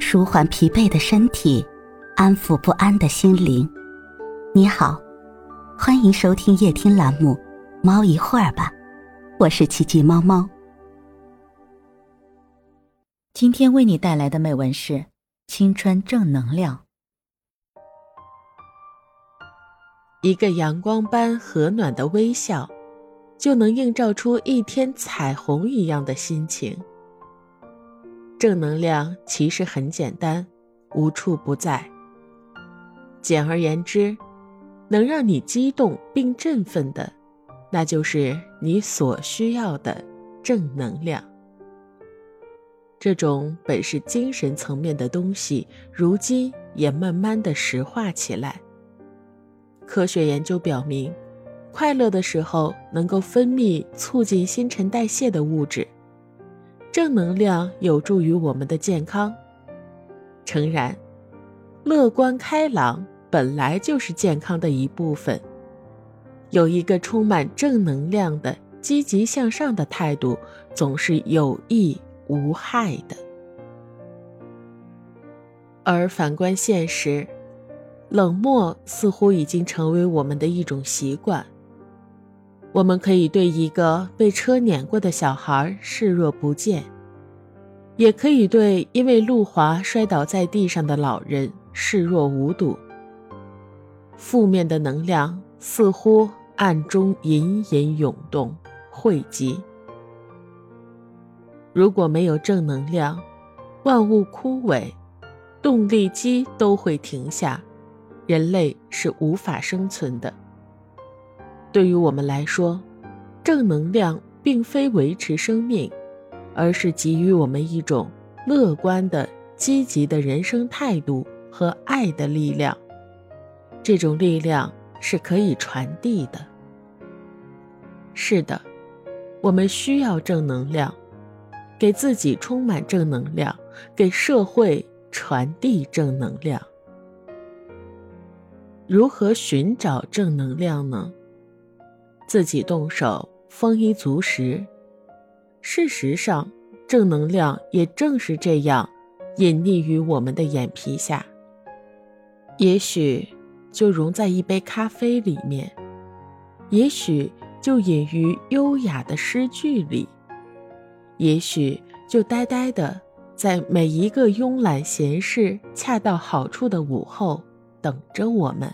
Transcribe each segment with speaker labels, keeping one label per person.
Speaker 1: 舒缓疲惫的身体，安抚不安的心灵。你好，欢迎收听夜听栏目《猫一会儿吧》，我是奇迹猫猫。今天为你带来的美文是青春正能量。
Speaker 2: 一个阳光般和暖的微笑，就能映照出一天彩虹一样的心情。正能量其实很简单，无处不在。简而言之，能让你激动并振奋的，那就是你所需要的正能量。这种本是精神层面的东西，如今也慢慢的石化起来。科学研究表明，快乐的时候能够分泌促进新陈代谢的物质。正能量有助于我们的健康。诚然，乐观开朗本来就是健康的一部分。有一个充满正能量的、积极向上的态度，总是有益无害的。而反观现实，冷漠似乎已经成为我们的一种习惯。我们可以对一个被车碾过的小孩视若不见，也可以对因为路滑摔倒在地上的老人视若无睹。负面的能量似乎暗中隐隐涌动、汇集。如果没有正能量，万物枯萎，动力机都会停下，人类是无法生存的。对于我们来说，正能量并非维持生命，而是给予我们一种乐观的、积极的人生态度和爱的力量。这种力量是可以传递的。是的，我们需要正能量，给自己充满正能量，给社会传递正能量。如何寻找正能量呢？自己动手，丰衣足食。事实上，正能量也正是这样，隐匿于我们的眼皮下。也许就融在一杯咖啡里面，也许就隐于优雅的诗句里，也许就呆呆的在每一个慵懒闲适、恰到好处的午后，等着我们。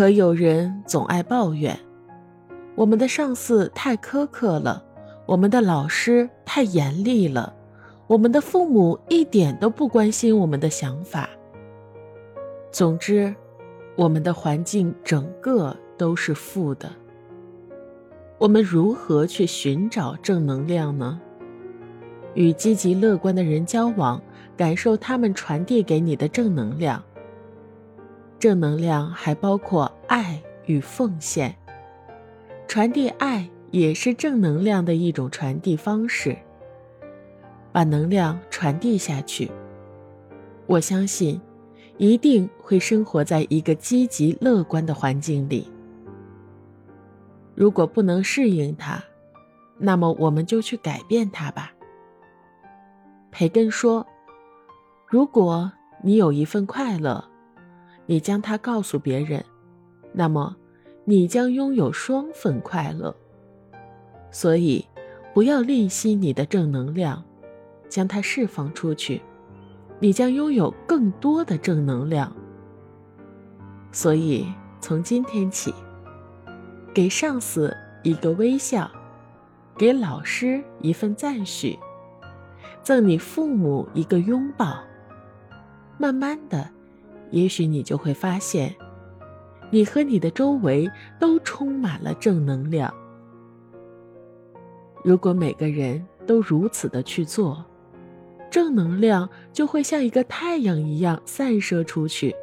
Speaker 2: 可有人总爱抱怨，我们的上司太苛刻了，我们的老师太严厉了，我们的父母一点都不关心我们的想法。总之，我们的环境整个都是负的。我们如何去寻找正能量呢？与积极乐观的人交往，感受他们传递给你的正能量。正能量还包括爱与奉献，传递爱也是正能量的一种传递方式。把能量传递下去，我相信，一定会生活在一个积极乐观的环境里。如果不能适应它，那么我们就去改变它吧。培根说：“如果你有一份快乐。”你将它告诉别人，那么你将拥有双份快乐。所以，不要吝惜你的正能量，将它释放出去，你将拥有更多的正能量。所以，从今天起，给上司一个微笑，给老师一份赞许，赠你父母一个拥抱，慢慢的。也许你就会发现，你和你的周围都充满了正能量。如果每个人都如此的去做，正能量就会像一个太阳一样散射出去。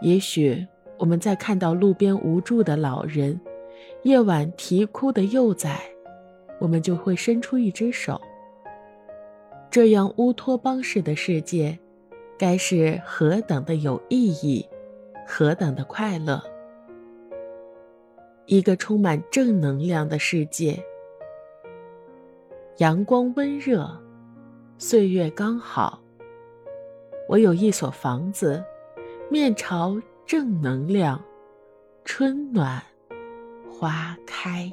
Speaker 2: 也许我们在看到路边无助的老人、夜晚啼哭的幼崽，我们就会伸出一只手。这样乌托邦式的世界。该是何等的有意义，何等的快乐！一个充满正能量的世界。阳光温热，岁月刚好。我有一所房子，面朝正能量，春暖花开。